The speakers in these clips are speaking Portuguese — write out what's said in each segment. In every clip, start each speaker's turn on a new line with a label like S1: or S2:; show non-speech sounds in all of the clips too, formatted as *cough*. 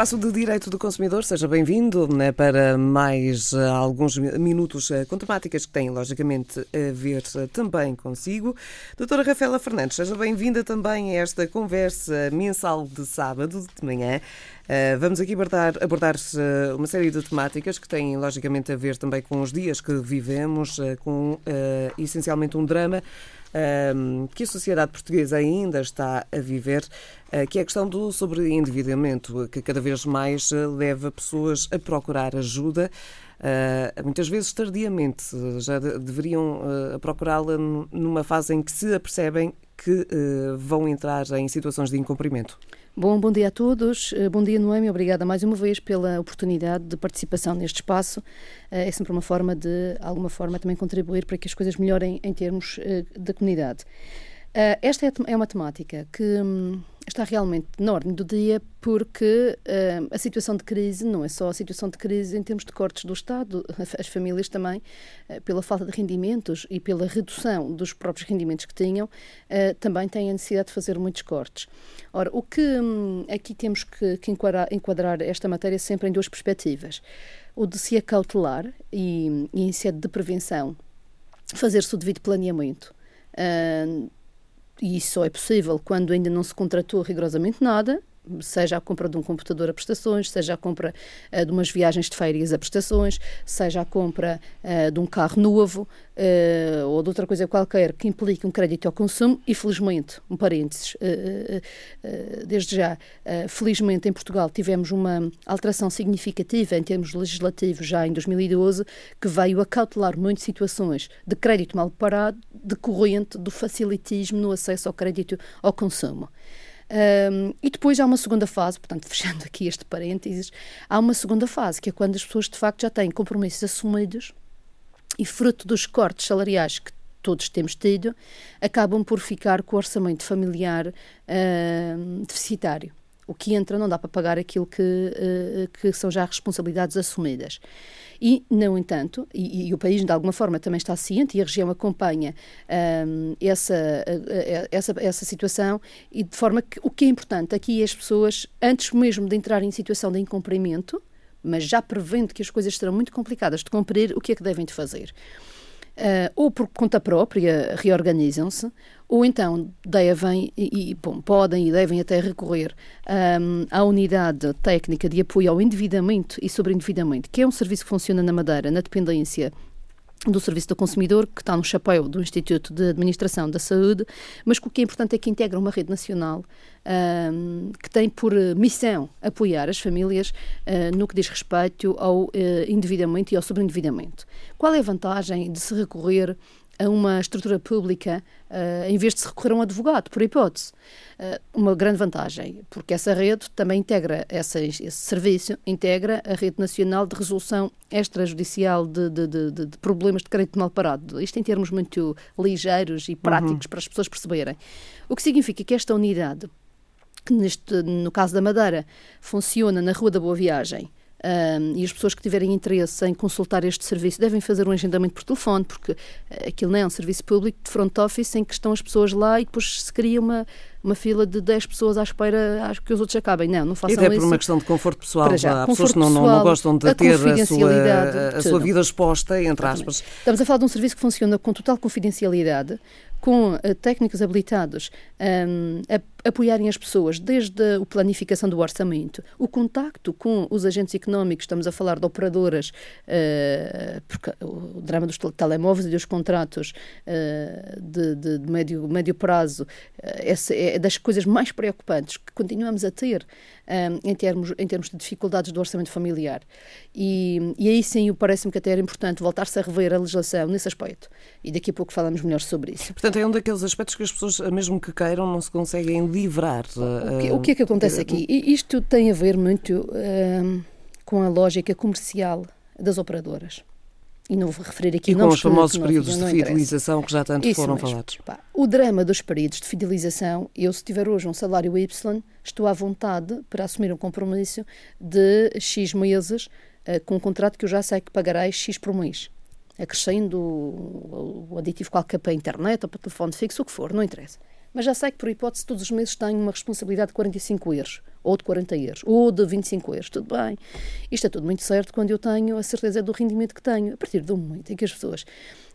S1: Espaço de Direito do Consumidor, seja bem-vindo né, para mais uh, alguns minutos uh, com temáticas que têm, logicamente, a ver uh, também consigo. Doutora Rafaela Fernandes, seja bem-vinda também a esta conversa mensal de sábado de manhã. Vamos aqui abordar, abordar uma série de temáticas que têm, logicamente, a ver também com os dias que vivemos, com essencialmente um drama que a sociedade portuguesa ainda está a viver, uh, que é a questão do sobreendividamento, que cada vez mais uh, leva pessoas a procurar ajuda. Uh, muitas vezes tardiamente, já de, deveriam procurá-la numa fase em que se apercebem que vão entrar em situações de incumprimento.
S2: Bom, bom dia a todos. Bom dia, Noemi. Obrigada mais uma vez pela oportunidade de participação neste espaço. É sempre uma forma de, alguma forma, também contribuir para que as coisas melhorem em termos da comunidade. Uh, esta é, é, uma temática que hum, está realmente na ordem do dia porque uh, a situação de crise não é só a situação de crise em termos de cortes do Estado, *laughs* as famílias também, uh, pela falta de rendimentos e pela redução dos próprios rendimentos que tinham, também têm a necessidade de fazer muitos cortes. Ora, o que hum, aqui temos que, que enquadrar, enquadrar, esta matéria sempre em duas perspectivas. O de se acautelar e, e em sede de prevenção, fazer-se o devido planeamento. Uh, e isso só é possível quando ainda não se contratou rigorosamente nada, seja a compra de um computador a prestações, seja a compra uh, de umas viagens de férias a prestações, seja a compra uh, de um carro novo uh, ou de outra coisa qualquer que implique um crédito ao consumo e felizmente, um parênteses, desde já, felizmente em Portugal tivemos uma alteração significativa em termos legislativos já em 2012 que veio a cautelar muito situações de crédito mal parado decorrente do facilitismo no acesso ao crédito ao consumo. Um, e depois há uma segunda fase, portanto, *laughs* fechando aqui este parênteses, há uma segunda fase, que é quando as pessoas de facto já têm compromissos assumidos e fruto dos cortes salariais que todos temos tido, acabam por ficar com o orçamento familiar uh, deficitário. O que entra não dá para pagar aquilo que, uh, que são já responsabilidades assumidas. E, no entanto, e, e, o país de alguma forma também está ciente e a região acompanha um, essa, essa, essa situação e de forma que o que é importante aqui é as pessoas, antes mesmo de entrar em situação de incumprimento, mas já prevendo que as coisas serão muito complicadas de cumprir, o que é que devem de fazer? Uh, ou por conta própria reorganizam-se, ou então devem e, e bom, podem e devem até recorrer um, à unidade técnica de apoio ao endividamento e sobreendividamento, que é um serviço que funciona na Madeira, na dependência do Serviço do Consumidor, que está no chapéu do Instituto de Administração da Saúde, mas que o que é importante é que integra uma rede nacional um, que tem por missão apoiar as famílias uh, no que diz respeito ao uh, endividamento e ao sobreendividamento. Qual é a vantagem de se recorrer a uma estrutura pública uh, em vez de se recorrer a um advogado, por hipótese. Uh, uma grande vantagem, porque essa rede também integra, essa, esse serviço integra a rede nacional de resolução extrajudicial de, de, de, de, problemas de crédito mal parado. Isto em termos muito ligeiros e práticos uhum. para as pessoas perceberem. O que significa que esta unidade, que neste, no caso da Madeira, funciona na Rua da Boa Viagem, um, e as pessoas que tiverem interesse em consultar este serviço devem fazer um agendamento por telefone, porque eh, aquilo não é um serviço público de front office em que estão as pessoas lá e depois se cria uma, uma fila de 10 pessoas à espera acho que os outros acabem. Não, não façam
S1: isso. E até
S2: por
S1: uma questão de conforto pessoal. Já, Há pessoas que não, não, não, gostam de a ter a sua, a sua vida exposta, entre aspas.
S2: Estamos a falar de um serviço que funciona com total confidencialidade, com uh, técnicos habilitados um, a apoiarem as pessoas desde a planificação do orçamento, o contacto com os agentes económicos, estamos a falar de operadoras, uh, porque o drama dos telemóveis e dos contratos uh, de, de, de, médio, médio prazo, essa é das coisas mais preocupantes que continuamos a ter um, em, termos, em termos de dificuldades do orçamento familiar. E, e aí sim, parece-me que até era importante voltar-se a rever a legislação nesse aspecto. E daqui a pouco falamos melhor sobre isso.
S1: Portanto, é um daqueles aspectos que as pessoas, mesmo que queiram, não se conseguem livrar.
S2: O que, o que é que acontece eh, aqui? Isto tem a ver muito uh, com a lógica comercial das operadoras. E não vou referir aqui
S1: e com os famosos períodos de fidelização que já tanto
S2: Isso
S1: foram
S2: mesmo.
S1: falados.
S2: Pá, o drama dos períodos de fidelização, eu se tiver hoje um salário Y, estou à vontade para assumir um compromisso de X meses uh, com um contrato que eu já sei que pagarei X por mês acrescendo o, o aditivo qualquer para a internet ou para o telefone fixo, o que for, não interessa. Mas já sei que, por hipótese, todos os meses tenho uma responsabilidade de 45 euros, ou de 40 euros, ou de 25 euros, tudo bem. Isto é tudo muito certo quando eu tenho a certeza do rendimento que tenho. A partir do momento em que as pessoas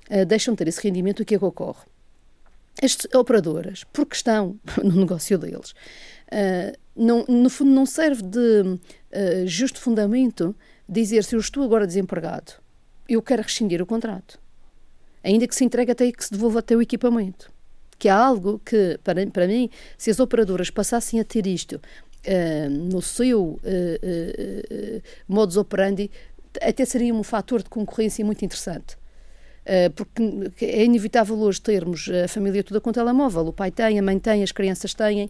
S2: uh, deixam de ter esse rendimento, o que é que ocorre? As operadoras, porque estão *laughs* no negócio deles, uh, não, no fundo não serve de uh, justo fundamento dizer se eu estou agora desempregado, eu quero rescindir o contrato. Ainda que se entregue até que se devolva até o equipamento. Que é algo que, para, para mim, se as operadoras passassem a ter isto uh, no seu uh, uh, modus operandi, até seria um fator de concorrência muito interessante. porque é inevitável hoje termos a família toda com telemóvel. O pai tem, a mãe tem, as crianças têm,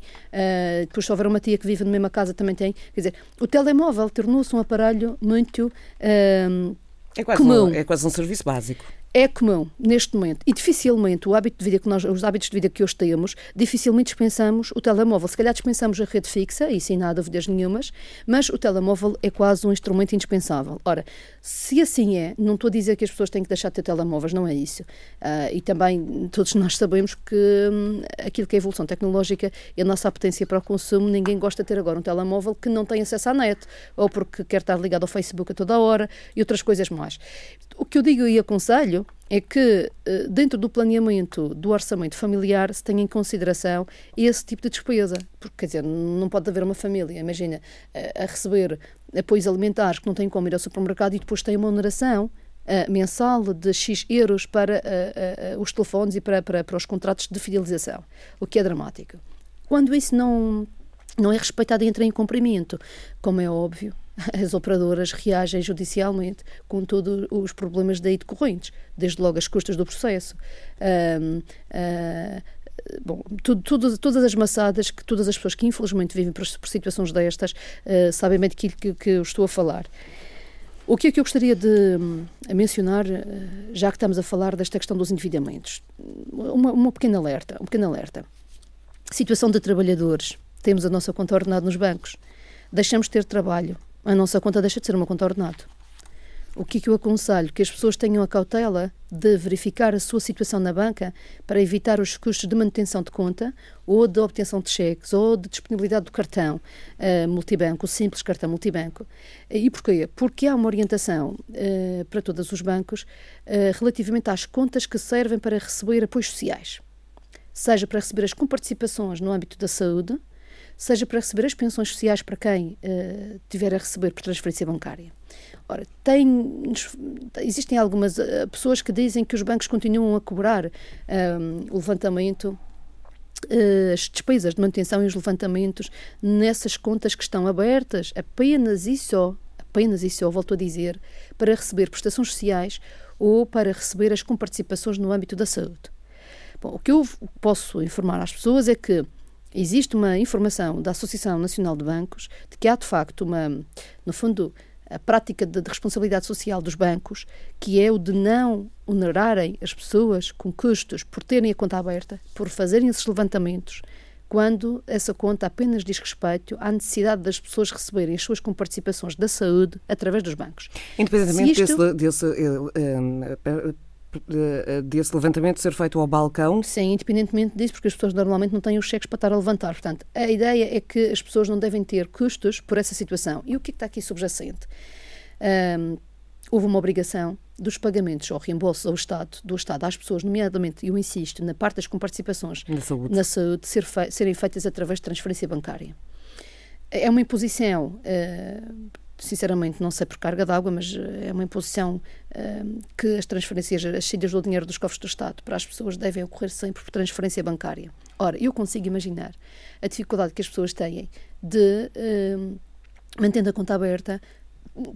S2: depois se houver uma tia que vive na mesma casa também tem. Quer dizer, o telemóvel tornou-se um aparelho muito
S1: é quase, comum. Um, é quase um serviço básico
S2: é comum neste momento e dificilmente o hábito de vida que nós, os hábitos de vida que hoje temos, dificilmente dispensamos o telemóvel. Se calhar dispensamos a rede fixa, isso sem nada dúvidas nenhumas, mas o telemóvel é quase um instrumento indispensável. Ora, se assim é, não estou a dizer que as pessoas têm que deixar de ter telemóveis, não é isso. Uh, e também todos nós sabemos que hum, aquilo que é a evolução tecnológica e a nossa apetência para o consumo, ninguém gosta de ter agora um telemóvel que não tem acesso à net, ou porque quer estar ligado ao Facebook a toda a hora e outras coisas mais. O que eu digo e aconselho é que, eh, dentro do planeamento do orçamento familiar, se tenha em consideração esse tipo de despesa. Porque, quer dizer, não pode haver uma família, imagina, a receber apoios alimentares que não têm como ir ao supermercado e depois tem uma oneração uh, mensal de X euros para uh, os telefones e para, para, para os contratos de fidelização, o que é dramático. Quando isso não, não é respeitado e entra em cumprimento, como é óbvio, *laughs* as operadoras reagem judicialmente com todos os problemas daí decorrentes, desde logo as custas do processo. Uh, uh, bom, tudo, tudo, todas as maçadas que todas as pessoas que infelizmente vivem por, por situações destas uh, sabem bem daquilo que, que eu estou a falar. O que é que eu gostaria de hum, mencionar, já que estamos a falar desta questão dos endividamentos? Uma, uma pequena alerta, um pequeno alerta. Situação de trabalhadores. Temos a nossa conta ordenada nos bancos. Deixamos de ter trabalho a nossa conta deixa de ser uma conta ordenada. O que, é que eu aconselho? Que as pessoas tenham a cautela de verificar a sua situação na banca para evitar os custos de manutenção de conta ou de obtenção de cheques ou de disponibilidade do cartão uh, multibanco, o simples cartão multibanco. E porquê? Porque há uma orientação uh, para todos os bancos uh, relativamente às contas que servem para receber apoios sociais. Seja para receber as comparticipações no âmbito da saúde, seja para receber as pensões sociais para quem uh, tiver a receber por transferência bancária. Ora, tem, existem algumas uh, pessoas que dizem que os bancos continuam a cobrar um, eh, o levantamento as despesas de manutenção e os levantamentos nessas contas que estão abertas apenas e só, apenas e só, volto a dizer, para receber prestações sociais ou para receber as comparticipações no âmbito da saúde. Bom, o que eu posso informar às pessoas é que existe uma informação da Associação Nacional de Bancos de que há de facto uma, no fundo, a prática de, de, responsabilidade social dos bancos, que é o de não onerarem as pessoas com custos por terem a conta aberta, por fazerem esses levantamentos, quando essa conta apenas diz respeito à necessidade das pessoas receberem as suas comparticipações da saúde através dos bancos.
S1: Independentemente isto... desse, desse uh, uh, desse levantamento ser feito ao balcão?
S2: Sim, independentemente disso, porque as pessoas normalmente não têm os cheques para estar a levantar. Portanto, a ideia é que as pessoas não devem ter custos por essa situação. E o que, é que está aqui subjacente? Um, houve uma obrigação dos pagamentos ou reembolsos ao Estado, do Estado às pessoas, nomeadamente, eu insisto, na parte das comparticipações
S1: na saúde,
S2: na saúde ser fe serem feitas através de transferência bancária. É uma imposição uh, sinceramente não sei por carga d'água, mas eh, é uma imposição uh, que as transferências, as saídas do dinheiro dos cofres do Estado para as pessoas devem ocorrer sempre por transferência bancária. Ora, eu consigo imaginar a dificuldade que as pessoas têm de, uh, mantendo a conta aberta,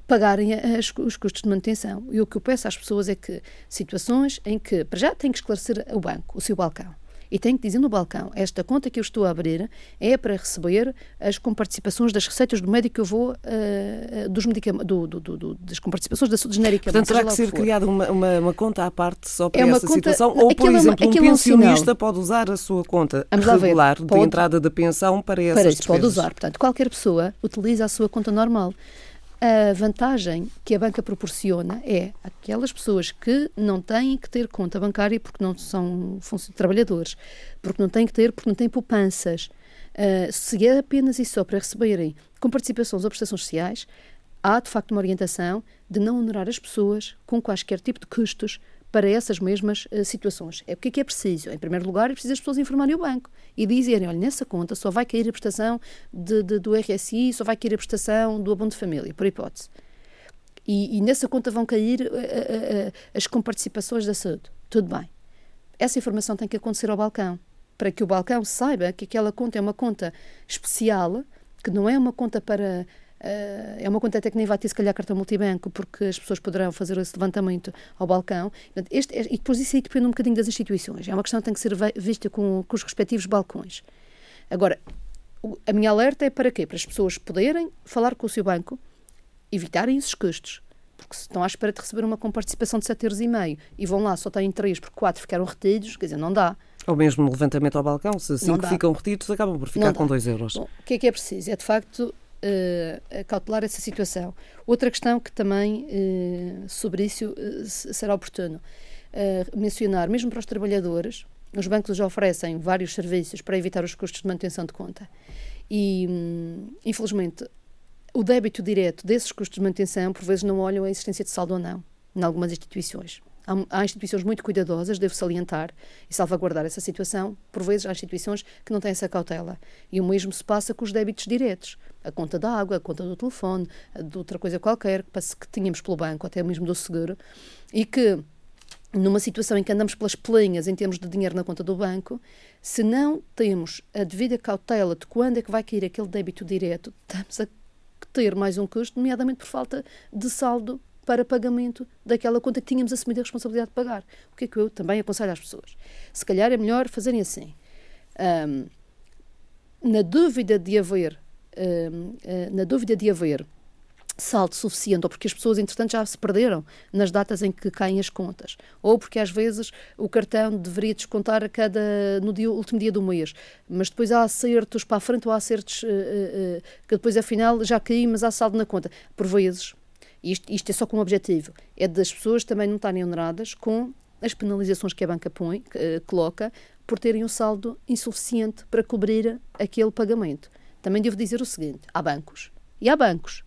S2: pagarem as, os custos de manutenção. E o que eu peço às pessoas é que situações em que, para já, têm que esclarecer o banco, o seu balcão e tem que dizer no balcão: esta conta que eu estou a abrir é para receber as comparticipações das receitas do médico que eu vou, uh, dos medicamentos, do, do, do, das comparticipações da genérica.
S1: Portanto, terá que ser criada uma, uma, uma, conta à parte só para é essa conta, situação? Ou, por exemplo, um pensionista pode usar a sua conta regular de pode, entrada da pensão para essas
S2: para
S1: isso,
S2: pode usar. Portanto, qualquer pessoa utiliza a sua conta normal. A vantagem que a banca proporciona é aquelas pessoas que não têm que ter conta bancária porque não são trabalhadores, porque não têm que ter, porque não têm poupanças. Uh, se é apenas e só para receberem com participações ou prestações sociais, há de facto uma orientação de não onerar as pessoas com quaisquer tipo de custos para essas mesmas uh, situações. É o que é que é preciso? Em primeiro lugar, é preciso as pessoas informarem o banco e dizerem, olha, nessa conta só vai cair a prestação de, de, do RSI, só vai cair a prestação do abono de família, por hipótese. E, e nessa conta vão cair uh, uh, as comparticipações da saúde. Tudo bem. Essa informação tem que acontecer ao balcão, para que o balcão saiba que aquela conta é uma conta especial, que não é uma conta para é uma conta até que nem vai ter, se calhar, cartão multibanco, porque as pessoas poderão fazer esse levantamento ao balcão. Este, e depois isso aí depende um bocadinho das instituições. É uma questão que tem que ser vista com, com os respectivos balcões. Agora, a minha alerta é para quê? Para as pessoas poderem falar com o seu banco, evitarem esses custos. Porque se estão à espera de receber uma comparticipação de 7,5 euros e meio e vão lá, só têm 3 porque 4 ficaram retidos, quer dizer, não dá.
S1: Ou mesmo no levantamento ao balcão, se 5 ficam retidos, acabam por ficar com 2 euros. Bom,
S2: o que é que é preciso? É de facto uh, cautelar essa situação. Outra questão que também uh, sobre isso uh, será oportuno mencionar, mesmo para os trabalhadores, os bancos já oferecem vários serviços para evitar os custos de manutenção de conta. E, um, infelizmente, o débito direto desses custos de manutenção, por vezes, não olham a existência de saldo ou não, em algumas instituições. Há, há, instituições muito cuidadosas, devo salientar e salvaguardar essa situação. Por vezes, há instituições que não têm essa cautela. E o mesmo se passa com os débitos diretos. A conta da água, a conta do telefone, de outra coisa qualquer que tínhamos pelo banco, até mesmo do seguro, e que numa situação em que andamos pelas pelinhas em termos de dinheiro na conta do banco, se não temos a devida cautela de quando é que vai cair aquele débito direto, estamos a ter mais um custo, nomeadamente por falta de saldo para pagamento daquela conta que tínhamos assumido a responsabilidade de pagar. O que é que eu também aconselho às pessoas? Se calhar é melhor fazerem assim. Um, na dúvida de haver, um, ah, na dúvida de haver saldo suficiente, ou porque as pessoas, entretanto, já se perderam nas datas em que caem as contas, ou porque às vezes o cartão deveria descontar a cada, no dia, último dia do mês, mas depois há acertos para a frente ou há acertos uh, uh, que depois afinal já caí, mas há saldo na conta. Por vezes isto, isto é só com o objetivo, é das pessoas também não estarem oneradas com as penalizações que a banca põe, uh, coloca, por terem um saldo insuficiente para cobrir aquele pagamento. Também devo dizer o seguinte: há bancos e há bancos.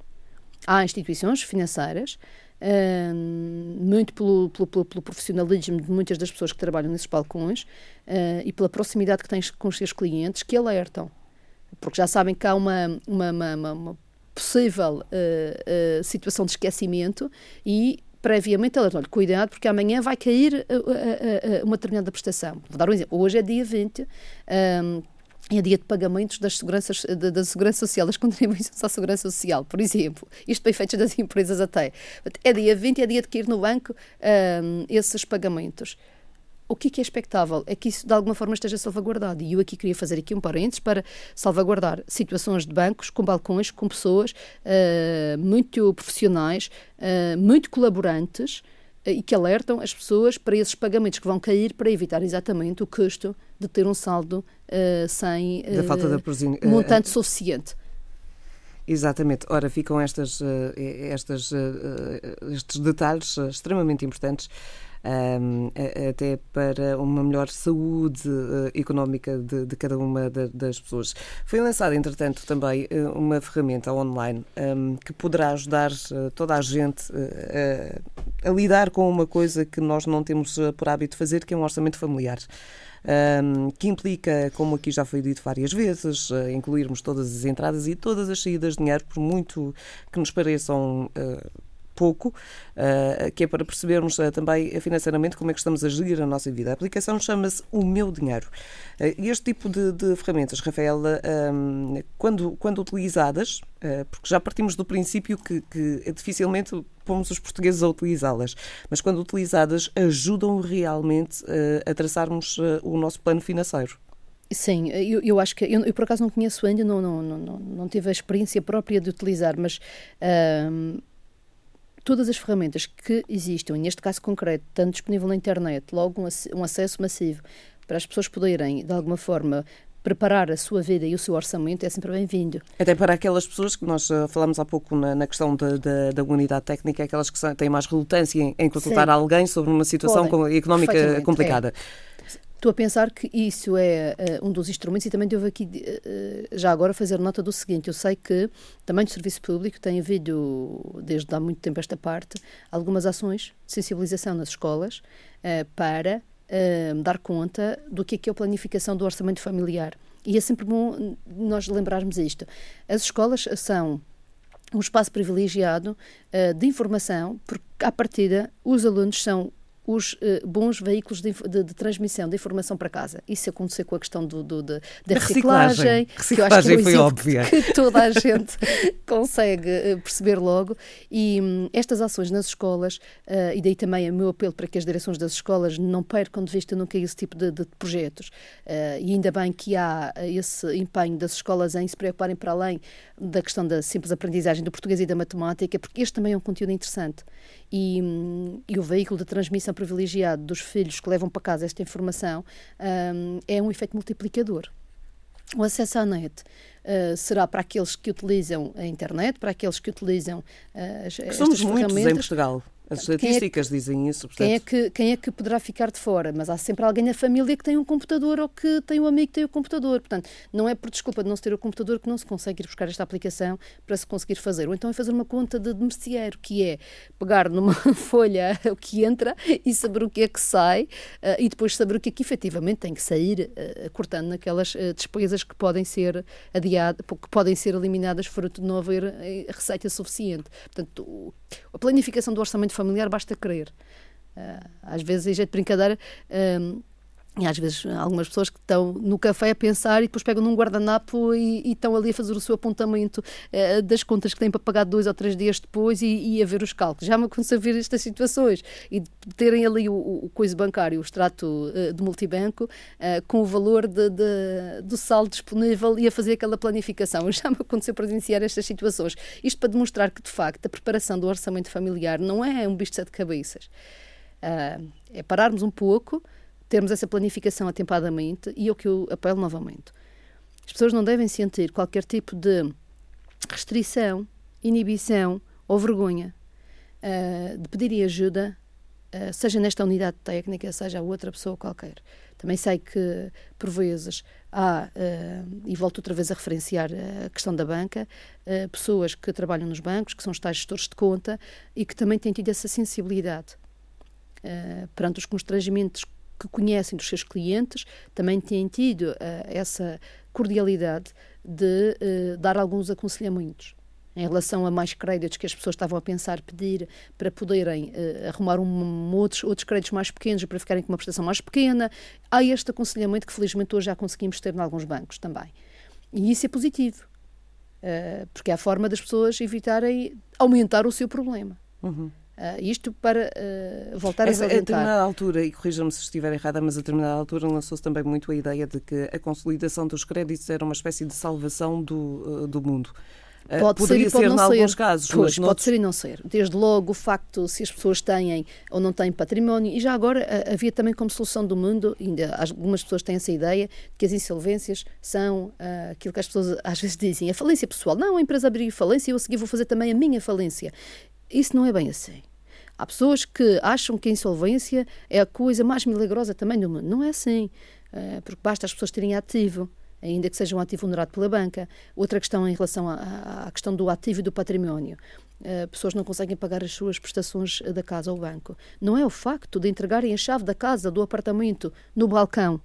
S2: Há instituições financeiras, uh, muito pelo, pelo, pelo, profissionalismo de muitas das pessoas que trabalham nesses balcões uh, e pela proximidade que têm com os seus clientes, que alertam. Porque já sabem que há uma, uma, uma, uma possível uh, uh, situação de esquecimento e previamente alerta, olha, cuidado porque amanhã vai cair uh, uma determinada prestação. Vou dar um exemplo. Hoje é dia 20, um, ehm, é dia de pagamentos das seguranças, da, da Segurança Social, das *laughs* contribuições à Segurança Social, por exemplo. Isto bem feito das *laughs* empresas até. É dia 20, é dia de cair no banco um, ehm, esses pagamentos o que é, expectável é que isso de alguma forma esteja salvaguardado. E eu aqui queria fazer aqui um parênteses para salvaguardar situações de bancos com balcões, com pessoas uh, muito profissionais, uh, muito colaborantes uh, e que alertam as pessoas para esses pagamentos que vão cair para evitar exatamente o custo de ter um saldo sem
S1: da falta
S2: montante suficiente.
S1: Exatamente. Ora, ficam estas, estas, estes detalhes extremamente importantes um, até para uma melhor saúde uh, económica de, de, cada uma das pessoas. Foi lançada, entretanto, também uh, uma ferramenta online um, que poderá ajudar uh, toda a gente a, a lidar com uma coisa que nós não temos por hábito fazer, que é um orçamento familiar. Um, que implica, como aqui já foi dito várias vezes, uh, incluirmos todas as entradas e todas as saídas de dinheiro, por muito que nos pareçam uh, pouco, uh, que é para percebermos uh, também financeiramente como é que estamos a gerir a nossa vida. A aplicação chama-se O Meu Dinheiro. Uh, este tipo de, de ferramentas, Rafaela, um, quando, quando utilizadas, porque já partimos do princípio que, que dificilmente pomos os portugueses a utilizá-las, mas quando utilizadas ajudam realmente a traçarmos o nosso plano financeiro.
S2: Sim, eu, eu acho que eu, eu, por acaso não conheço ainda, não, não, não, não tive a experiência própria de utilizar, mas todas as ferramentas que existam, neste caso concreto, tanto disponível na internet, logo um, um acesso massivo para as pessoas poderem, de alguma forma, preparar a sua vida e o seu orçamento é sempre bem-vindo.
S1: Até para aquelas pessoas que nós uh, falamos há pouco na, na questão da, da, da, unidade técnica, aquelas que têm mais relutância em, em consultar Sim. alguém sobre uma situação Podem, económica complicada. É.
S2: Estou a pensar que isso é uh, um dos instrumentos e também devo aqui, uh, já agora, fazer nota do seguinte: eu sei que também do Serviço Público tem havido, desde há muito tempo esta parte, algumas ações de sensibilização nas escolas uh, para dar conta do que é, que é a planificação do orçamento familiar. E é sempre bom nós lembrarmos isto. As escolas são um espaço privilegiado de informação, porque, à partida, os alunos são os uh, bons veículos de, de, de, transmissão de informação para casa. Isso aconteceu com a questão do, do da reciclagem,
S1: reciclagem, que eu acho que é um foi óbvia.
S2: que toda a gente *laughs* consegue uh, perceber logo. E um, estas ações nas escolas, uh, e daí também o meu apelo para que as direções das escolas não percam de vista nunca esse tipo de, de projetos. e ainda bem que há esse empenho das escolas em se preocuparem para além da questão da simples aprendizagem do português e da matemática, porque este também é um conteúdo interessante e, e, o veículo de transmissão privilegiado dos filhos que levam para casa esta informação um, é um efeito multiplicador. O acesso à net uh, será para aqueles que utilizam a internet, para aqueles que utilizam uh, as, que
S1: somos
S2: muitos
S1: em Portugal. As estatísticas é que, dizem isso.
S2: Portanto... Quem, é que, quem é que poderá ficar de fora? Mas há sempre alguém na família que tem um computador ou que tem um amigo que tem o um computador. Portanto, não é por desculpa de não se ter o computador que não se consegue ir buscar esta aplicação para se conseguir fazer. Ou então é fazer uma conta de merceeiro, que é pegar numa *laughs* folha o que entra e saber o que é que sai uh, e depois saber o que é que efetivamente tem que sair, uh, cortando naquelas uh, despesas que podem ser adiadas, que podem ser eliminadas fruto de não haver receita suficiente. Portanto, a planificação do orçamento familiar basta querer. Uh, às vezes, em jeito de brincadeira, um, e às vezes algumas pessoas que estão no café a pensar e depois pegam num guardanapo e, e estão ali a fazer o seu apontamento uh, das contas que têm para pagar dois ou três dias depois e, e a ver os cálculos. Já me aconteceu ver estas situações e de terem ali o, o coisa bancário, o extrato uh, do multibanco, uh, com o valor de, de, do saldo disponível e a fazer aquela planificação. *laughs* Já me aconteceu presenciar estas situações. Isto para demonstrar que, de facto, a preparação do orçamento familiar não é um bicho de sete cabeças. é pararmos um pouco termos essa planificação atempadamente e é o que eu apelo novamente. As pessoas não devem sentir qualquer tipo de restrição, inibição ou vergonha uh, de pedirem ajuda, uh, seja nesta unidade técnica, seja a outra pessoa qualquer. Também sei que, por vezes, há, uh, e volto outra vez a referenciar a questão da banca, pessoas que trabalham nos bancos, que são os tais gestores de conta e que também têm tido essa sensibilidade perante os constrangimentos que conhecem dos seus clientes também têm tido uh, essa cordialidade de uh, dar alguns aconselhamentos em relação a mais créditos que as pessoas estavam a pensar pedir para poderem uh, arrumar um, outros, outros créditos mais pequenos para ficarem com uma prestação mais pequena. Há este aconselhamento que felizmente hoje já conseguimos ter em alguns bancos também. E isso é positivo, uh, porque é a forma das pessoas evitarem aumentar o seu problema. Uhum. Uh, isto para uh, voltar
S1: Essa,
S2: a salientar.
S1: A determinada altura, e corrija-me se estiver errada, mas a determinada altura lançou-se também muito a ideia de que a consolidação dos créditos era uma espécie de salvação do, uh, do mundo.
S2: Pode Poderia ser, pode ser em alguns
S1: casos.
S2: Pois, pode noutros... ser e não ser. Desde logo o facto se as pessoas têm ou não têm património. E já agora havia também como solução do mundo, ainda algumas pessoas têm essa ideia, que as insolvências são uh, aquilo que as pessoas às vezes dizem, a falência pessoal. Não, a empresa abriu falência e eu a seguir vou fazer também a minha falência. Isso não é bem assim. Há pessoas que acham que a insolvência é a coisa mais milagrosa também do mundo. Não é assim, eh, porque basta as pessoas terem ativo, ainda que seja um ativo honorado pela banca. Outra questão em relação à, questão do ativo e do património. Uh, pessoas não conseguem pagar as suas prestações da casa ao banco. Não é o facto de entregarem a chave da casa, do apartamento, no balcão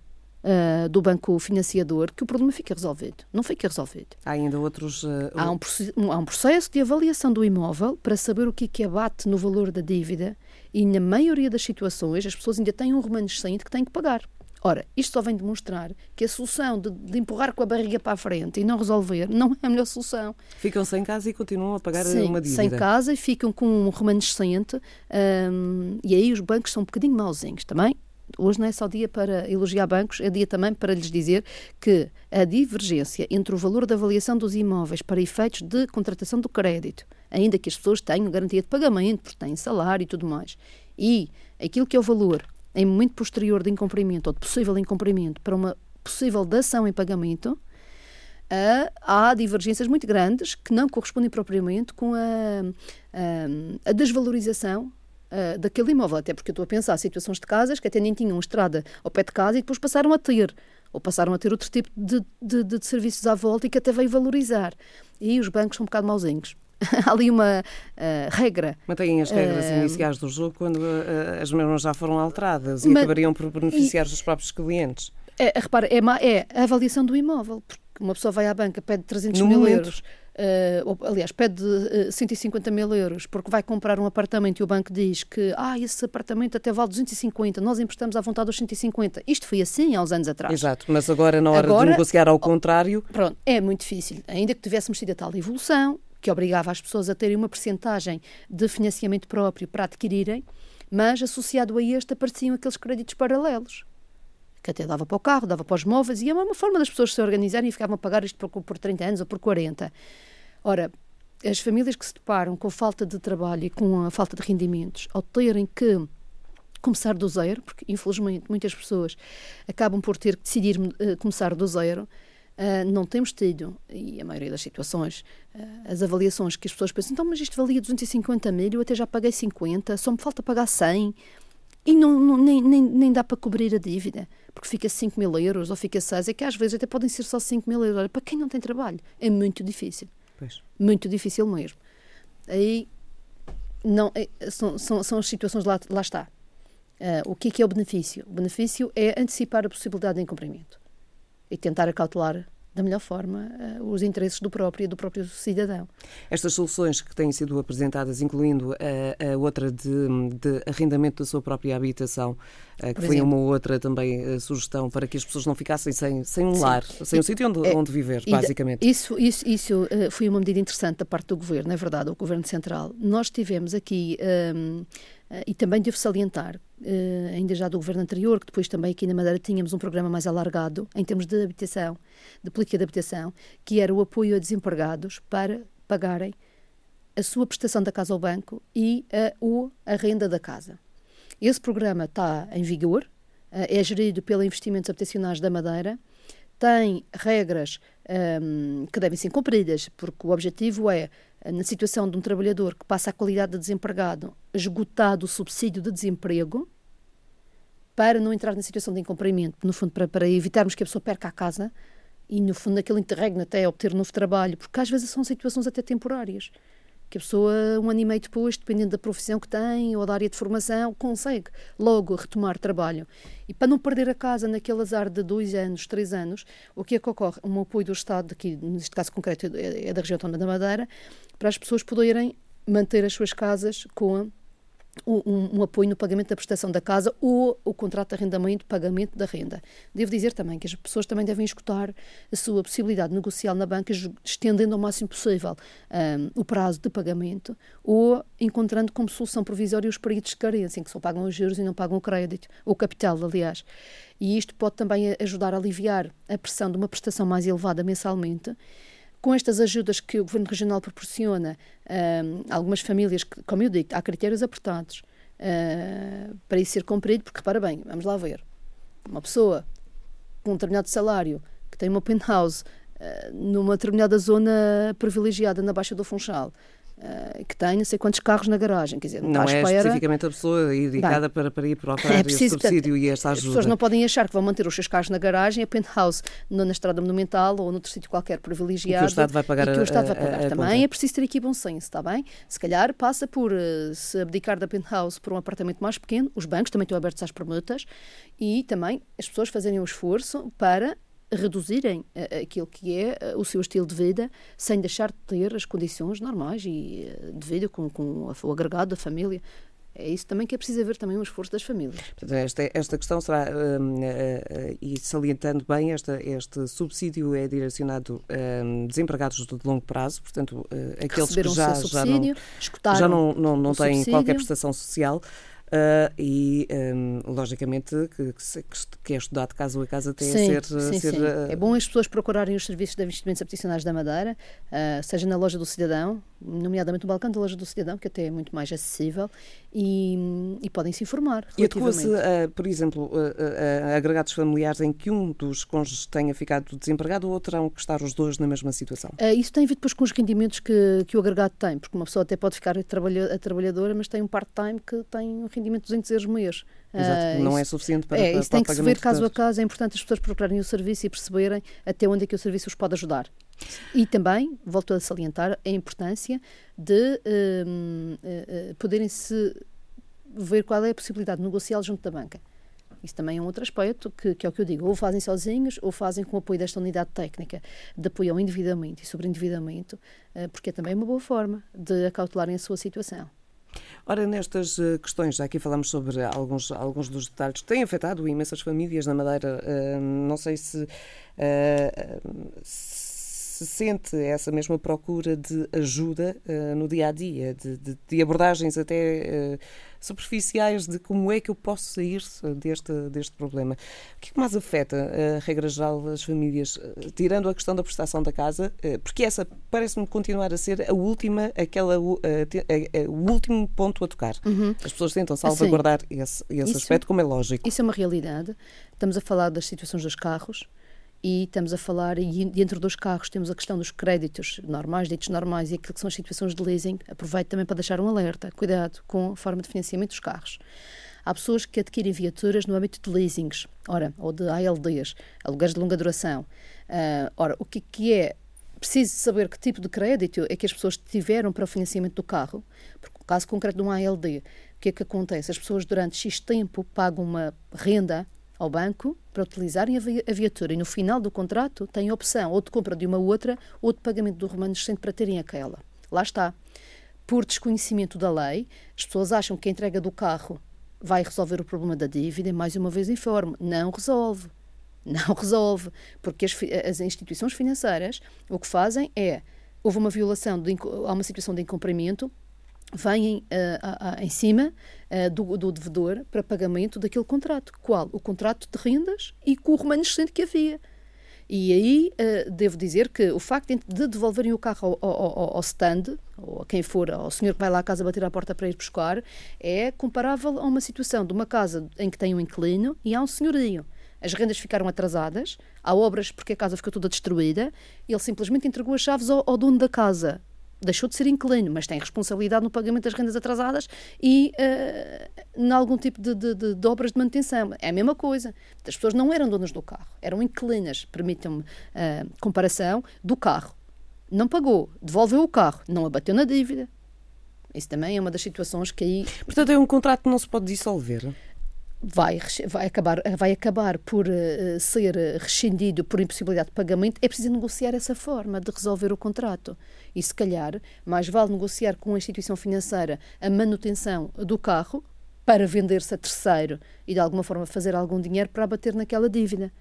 S2: uh, do banco financiador que o problema fica resolvido. Não fica resolvido.
S1: Há ainda outros. Uh,
S2: há, um, há um processo de avaliação do imóvel para saber o que é que abate no valor da dívida e, na maioria das situações, as pessoas ainda têm um remanescente que têm que pagar. Ora, isto só vem demonstrar que a solução de, de, empurrar com a barriga para a frente e não resolver não é a melhor solução.
S1: Ficam sem casa e continuam a pagar
S2: Sim,
S1: uma dívida.
S2: sem casa e ficam com um remanescente um, e aí os bancos são um bocadinho mauzinhos também hoje não é só dia para elogiar bancos, é dia também para lhes dizer que a divergência entre o valor da avaliação dos imóveis para efeitos de contratação do crédito, ainda que as pessoas tenham garantia de pagamento, porque têm salário e tudo mais, e aquilo que é o valor em momento posterior de incumprimento ou de possível incumprimento para uma possível de ação em pagamento, uh, há divergências muito grandes que não correspondem propriamente com a, a, a desvalorização uh, daquele imóvel. Até porque eu estou a pensar situações de casas que até nem tinham estrada ao pé de casa e depois passaram a ter. Ou passaram a ter outro tipo de, de, de serviços à volta e que até veio valorizar. E os bancos são um bocado mauzinhos. *laughs* há ali uma uh, regra.
S1: Mantêm as regras uh, iniciais do jogo quando uh, as mesmas já foram alteradas e acabariam por beneficiar e, os próprios clientes.
S2: É, repara, é, é, a avaliação do imóvel, porque uma pessoa vai à banca, pede 300 no mil momento. euros, uh, aliás, pede uh, 150 mil euros, porque vai comprar um apartamento e o banco diz que ah, esse apartamento até vale 250, nós emprestamos à vontade os 150. Isto foi assim há uns anos atrás.
S1: Exato, mas agora, na hora agora, de negociar ao contrário.
S2: Pronto, é muito difícil. Ainda que tivéssemos tido a tal evolução, que obrigava as pessoas a terem uma percentagem de financiamento próprio para adquirirem, mas associado a este apareciam aqueles créditos paralelos que até dava para o carro, dava para os móveis, e é uma forma das pessoas se organizarem e ficavam a pagar isto por, por 30 anos ou por 40. Ora, as famílias que se deparam com falta de trabalho e com a falta de rendimentos, ao terem que começar do zero, porque infelizmente muitas pessoas acabam por ter que decidir uh, começar do zero, uh, não temos tido, e a maioria das situações, uh, as avaliações que as pessoas pensam, então, mas isto valia 250 mil, eu até já paguei 50, só me falta pagar 100, e não, não, nem, nem, nem dá para cobrir a dívida, porque fica 5 mil euros ou fica 6, é que às vezes até podem ser só 5 mil euros. Para quem não tem trabalho, é muito difícil. Pois. Muito difícil mesmo. Aí não, é, são, são, são as situações, lá, lá está. Uh, o que é, que é o benefício? O benefício é antecipar a possibilidade de incumprimento e tentar acautelar da melhor forma uh, os interesses do próprio do próprio cidadão.
S1: Estas soluções que têm sido apresentadas, incluindo a, a outra de, de, arrendamento da sua própria habitação, uh, que Por foi exemplo, uma outra também sugestão para que as pessoas não ficassem sem, sem um sim. lar, sem um sítio onde, é, onde viver, basicamente.
S2: Isso, isso, isso foi uma medida interessante da parte do governo, é verdade, o governo central. Nós tivemos aqui Uh, e também devo salientar, uh, ainda já do governo anterior, que depois também aqui na Madeira tínhamos um programa mais alargado em termos de habitação, de política de habitação, que era o apoio a desempregados para pagarem a sua prestação da casa ao banco e a, ou a renda da casa. Esse programa está em vigor, é gerido pela Investimentos Habitacionais da Madeira, tem regras um, que devem ser cumpridas, porque o objetivo é na situação de um trabalhador que passa a qualidade de desempregado, esgotado o subsídio de desemprego, para não entrar na situação de incumprimento, no fundo, para, para evitarmos que a pessoa perca a casa e, no fundo, naquele interregno até obter novo trabalho, porque às vezes são situações até temporárias que a pessoa, um ano e meio depois, dependendo da profissão que tem ou da área de formação, consegue logo retomar trabalho. E para não perder a casa naquele azar de dois anos, três anos, o que é que ocorre? Um apoio do Estado, aqui, neste caso concreto é da região autónoma da Madeira, para as pessoas poderem manter as suas casas com um, um, apoio no pagamento da prestação da casa ou o contrato de arrendamento, pagamento da renda. Devo dizer também que as pessoas também devem escutar a sua possibilidade negocial na banca, estendendo ao máximo possível um, o prazo de pagamento ou encontrando como solução provisória os períodos de carência, em que só pagam os juros e não pagam o crédito, ou o capital, aliás. E isto pode também ajudar a aliviar a pressão de uma prestação mais elevada mensalmente com estas ajudas que o Governo Regional proporciona a algumas famílias, que, como eu digo, há critérios apertados uh, para isso ser cumprido, porque repara bem, vamos lá ver, uma pessoa com um determinado salário que tem uma *laughs* penthouse uh, numa determinada zona privilegiada na Baixa do Funchal, Uh, que tem não sei quantos carros na garagem. Quer dizer,
S1: não, é espera... especificamente a pessoa indicada para, para ir procurar é preciso, esse subsídio portanto, e esta ajuda.
S2: As pessoas não podem achar que vão manter os seus carros na garagem, a penthouse na, na estrada monumental ou noutro sítio qualquer privilegiado.
S1: E que o Estado vai pagar.
S2: E que o Estado vai pagar. A, a, Também é preciso ter aqui bom senso, está bem? Se calhar passa por uh, se abdicar da penthouse por um apartamento mais pequeno, os bancos também estão abertos às permutas e também as pessoas fazerem um esforço para reduzirem uh, aquilo que é uh, o seu estilo de vida sem deixar de ter as condições normais e uh, de vida com, com o agregado da família. É isso também que é preciso haver também um esforço das famílias.
S1: Esta, esta questão será, um, e salientando bem, esta, este subsídio é direcionado a um, desempregados de longo prazo, portanto, aqueles que já, já não, já não, não, não têm subsídio. qualquer prestação social. Uh, e, um, logicamente, que, que, é estudado caso a casa tenha
S2: sim,
S1: a ser.
S2: Sim,
S1: ser
S2: sim. Uh... É bom as pessoas procurarem os serviços de investimentos habitacionais da Madeira, uh, seja na loja do cidadão, nomeadamente no balcão da loja do cidadão, que até é muito mais acessível, e, e podem se informar.
S1: E adequa-se, por exemplo, a, agregados familiares em que um dos cônjuges tenha ficado desempregado ou terão que estar os dois na mesma situação?
S2: isso tem a ver depois com os rendimentos que, que o agregado tem, porque uma pessoa até pode ficar a, trabalha, a trabalhadora, mas tem um part-time que tem um rendimento de 200 euros por mês.
S1: Exato, uh, não isso, é suficiente para,
S2: é,
S1: para,
S2: isso tem que se ver caso a caso. É importante as pessoas procurarem o serviço e perceberem até onde é que o serviço os pode ajudar. E também, volto a salientar, a importância de uh, uh, poderem se ver qual é a possibilidade de negociá-lo junto da banca. Isso também é um outro aspecto, que, que, é o que eu digo, ou fazem sozinhos ou fazem com o apoio desta unidade técnica de apoio ao endividamento e sobre endividamento, porque é também uma boa forma de acautelarem a sua situação.
S1: Ora, nestas eh, questões, já aqui falamos sobre alguns, alguns dos detalhes que têm afetado imensas famílias na Madeira. Uh, não sei se, uh, se sente essa mesma procura de ajuda no dia a dia, de, de, de abordagens até superficiais de como é que eu posso sair deste, deste problema. O que é que mais afeta a regra geral as famílias, tirando a questão da prestação da casa, porque essa parece-me continuar a ser a última, aquela, a, a, a, o último ponto a tocar. Uhum. As pessoas tentam salvaguardar assim, esse, esse isso, aspecto, como é lógico.
S2: Isso é uma realidade. Estamos a falar das situações dos carros, e estamos a falar, e dentro dos carros temos a questão dos créditos normais, ditos normais, e aquilo que são as situações de leasing. Aproveito também para deixar um alerta, cuidado com a forma de financiamento dos carros. Há pessoas que adquirem viaturas no âmbito de leasings, ora, ou de ALDs, aluguéis de longa duração. Uh, ora, o que, que é preciso saber que tipo de crédito é que as pessoas tiveram para o financiamento do carro, porque caso concreto de um ALD, o que é que acontece? As pessoas durante X tempo pagam uma renda ao banco para utilizarem a viatura e no final do contrato têm a opção ou de compra de uma outra ou de pagamento do remanescente para terem aquela. Lá está. Por desconhecimento da lei, as pessoas acham que a entrega do carro vai resolver o problema da dívida e, mais uma vez, informo, não resolve. Não *laughs* resolve, porque as, as instituições financeiras o que fazem é, houve uma violação, de, há uma situação de incumprimento, vêm uh, em cima uh, do, do, devedor para pagamento daquele contrato. Qual? O contrato de rendas e com o remanescente que havia. E aí uh, devo dizer que o facto de devolverem o carro ao, ao, ao, stand, ou a quem for, ao senhor que vai lá à casa bater à porta para ir buscar, é comparável a uma situação de uma casa em que tem um inquilino e há um senhorio. As rendas ficaram atrasadas, há obras porque a casa ficou toda destruída, ele simplesmente entregou as chaves ao, ao dono da casa deixou de ser inquilino, mas tem responsabilidade no pagamento das rendas atrasadas e uh, em algum tipo de, de, de, de, obras de manutenção. É a mesma coisa. As pessoas não eram donas do carro, eram inquilinas, permitam-me uh, comparação, do carro. Não pagou, devolveu o carro, não abateu na dívida. Isso também é uma das situações que aí.
S1: Portanto, é um contrato que não se pode dissolver
S2: vai, vai, acabar, vai acabar por uh, ser rescindido por impossibilidade de pagamento, é preciso negociar essa forma de resolver o contrato. E se calhar, mais vale negociar com a instituição financeira a manutenção do carro para vender-se a terceiro e de alguma forma fazer algum dinheiro para abater naquela dívida.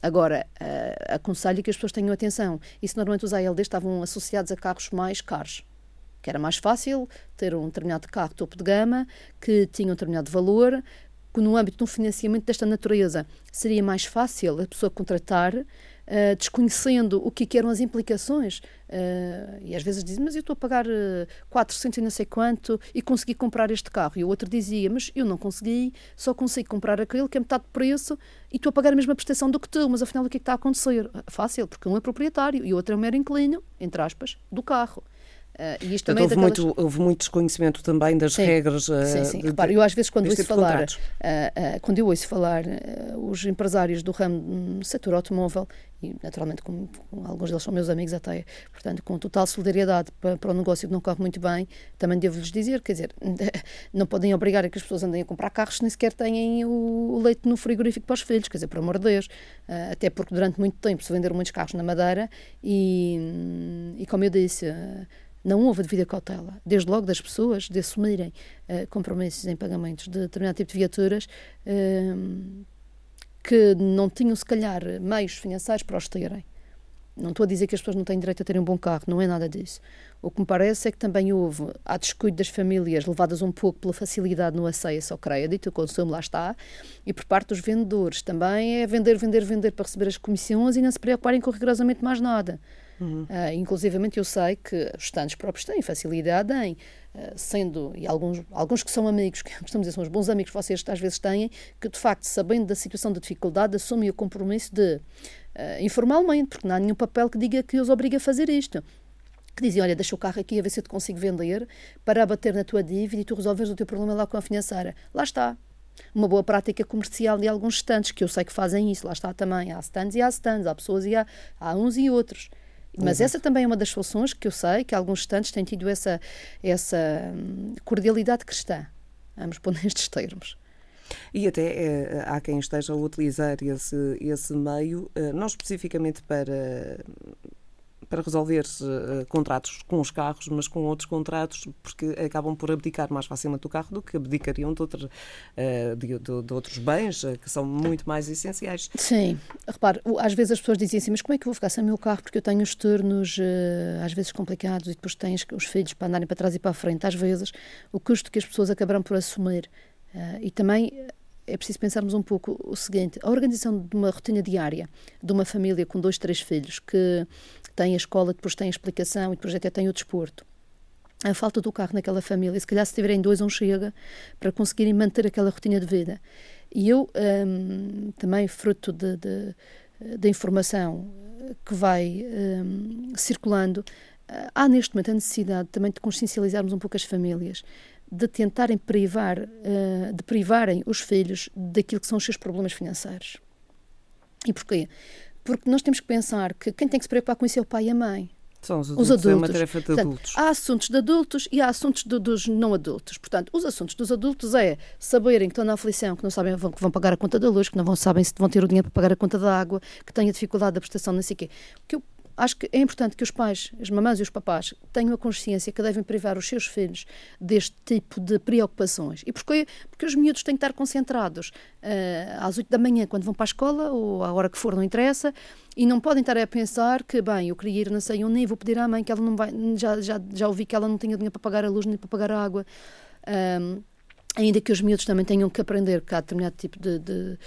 S2: Agora, uh, aconselho que as pessoas tenham atenção. Isso normalmente os ALDs estavam associados a carros mais caros que era mais fácil ter um determinado carro topo de gama, que tinha um determinado valor, que no âmbito de um financiamento desta natureza seria mais fácil a pessoa contratar, uh, desconhecendo o que, que, eram as implicações. Uh, e às vezes dizem, mas eu estou a pagar uh, eh, 400 e não sei quanto e consegui comprar este carro. E o outro dizia, mas eu não consegui, só consegui comprar aquele que é metade de preço e estou a pagar a mesma prestação do que tu, mas afinal o que é que está a acontecer? Fácil, porque um é proprietário e o outro é um mero inclínio, entre aspas, do carro.
S1: Uh, e isto também houve, daquelas... muito, houve muito desconhecimento também das
S2: sim,
S1: regras.
S2: Sim, sim. De, Repara, eu às vezes quando ouço falar, uh, quando eu ouço falar os empresários do ramo do setor automóvel, e naturalmente alguns deles são meus amigos até, portanto, com total solidariedade para, para o negócio que não corre muito bem, também devo-lhes dizer, quer dizer, *laughs* não podem obrigar a que as pessoas andem a comprar carros se nem sequer têm o, o leite no frigorífico para os filhos, quer dizer, por amor de Deus, até porque durante muito tempo se venderam muitos carros na Madeira e, e como eu disse não houve a devida cautela, desde logo das pessoas, de assumirem uh, compromissos em pagamentos de determinado tipo de viaturas uh, que não tinham, se calhar, meios financeiros para os terem. Não estou a dizer que as pessoas não têm direito a terem um bom carro, não é nada disso. O que me parece é que também houve, há descuido das famílias, levadas um pouco pela facilidade no acesso ao crédito, o consumo lá está, e por parte dos vendedores também é vender, vender, vender para receber as comissões e não se preocuparem com rigorosamente mais nada. Uhum. Uh, inclusivamente eu sei que os estandes próprios têm facilidade em, uh, sendo, e alguns, alguns que são amigos, *laughs* que costumamos dizer, são os bons amigos que vocês às vezes têm, que de facto, sabendo da situação de dificuldade, assumem o compromisso de, uh, informalmente, porque não há nenhum papel que diga que os obriga a fazer isto que dizem, olha, deixa o carro aqui a ver se eu te consigo vender para abater na tua dívida e tu resolves o teu problema lá com a financeira. Lá está. Uma boa prática comercial de alguns stands, que eu sei que fazem isso. Lá está também. Há stands e há stands, há pessoas e há, há uns e outros. Mas essa também é uma das soluções que eu sei que alguns stands têm tido essa, essa hum, cordialidade cristã. Vamos pôr nestes termos.
S1: E até é, há quem esteja a utilizar esse, esse meio, eh, não especificamente para para resolver uh, contratos com os carros, mas com outros contratos, porque acabam por abdicar mais facilmente do carro do que abdicariam de, outro, uh, de, de, de, outros bens uh, que são muito mais essenciais.
S2: Sim, repare, às vezes as pessoas dizem assim, mas como é que eu vou ficar sem o meu carro? Porque eu tenho os turnos às vezes complicados e depois tens os filhos para andarem para trás e para a frente. Às vezes o custo que as pessoas acabarão por assumir e também é preciso pensarmos um pouco o seguinte: a organização de uma rotina diária de uma família com dois, três filhos que tem a escola, depois tem a explicação e depois até tem o desporto. A falta do carro naquela família, se calhar se tiverem dois, não chega para conseguirem manter aquela rotina de vida. E eu, hum, também fruto de, informação que vai hum, circulando, há neste momento a necessidade também de consciencializarmos um pouco as famílias de tentarem privar, uh, de privarem os filhos daquilo que são os seus problemas financeiros. E porquê? Porque nós temos que pensar que quem tem que se preocupar com isso é o pai e a mãe.
S1: São os adultos, os adultos. é uma tarefa de Portanto, adultos.
S2: Há assuntos de adultos e há assuntos de, dos não adultos. Portanto, os assuntos dos adultos é saberem que estão na aflição, que não sabem que vão, que vão pagar a conta da luz, que não vão, sabem se vão ter o dinheiro para pagar a conta da água, que têm a dificuldade da prestação, não sei o quê. O que eu acho que é importante que os pais, as mamães e os papás tenham a consciência que devem privar os seus filhos deste tipo de preocupações. E porquê? Porque os miúdos têm que estar concentrados uh, às 8 da manhã, quando vão para a escola, ou à hora que for, não interessa, e não podem estar a pensar que, bem, eu queria ir, não sei onde, vou pedir à mãe que ela não vai. Já, já, já ouvi que ela não tinha dinheiro para pagar a luz nem para pagar a água. Um, ainda que os miúdos também tenham que aprender que há determinado tipo de, de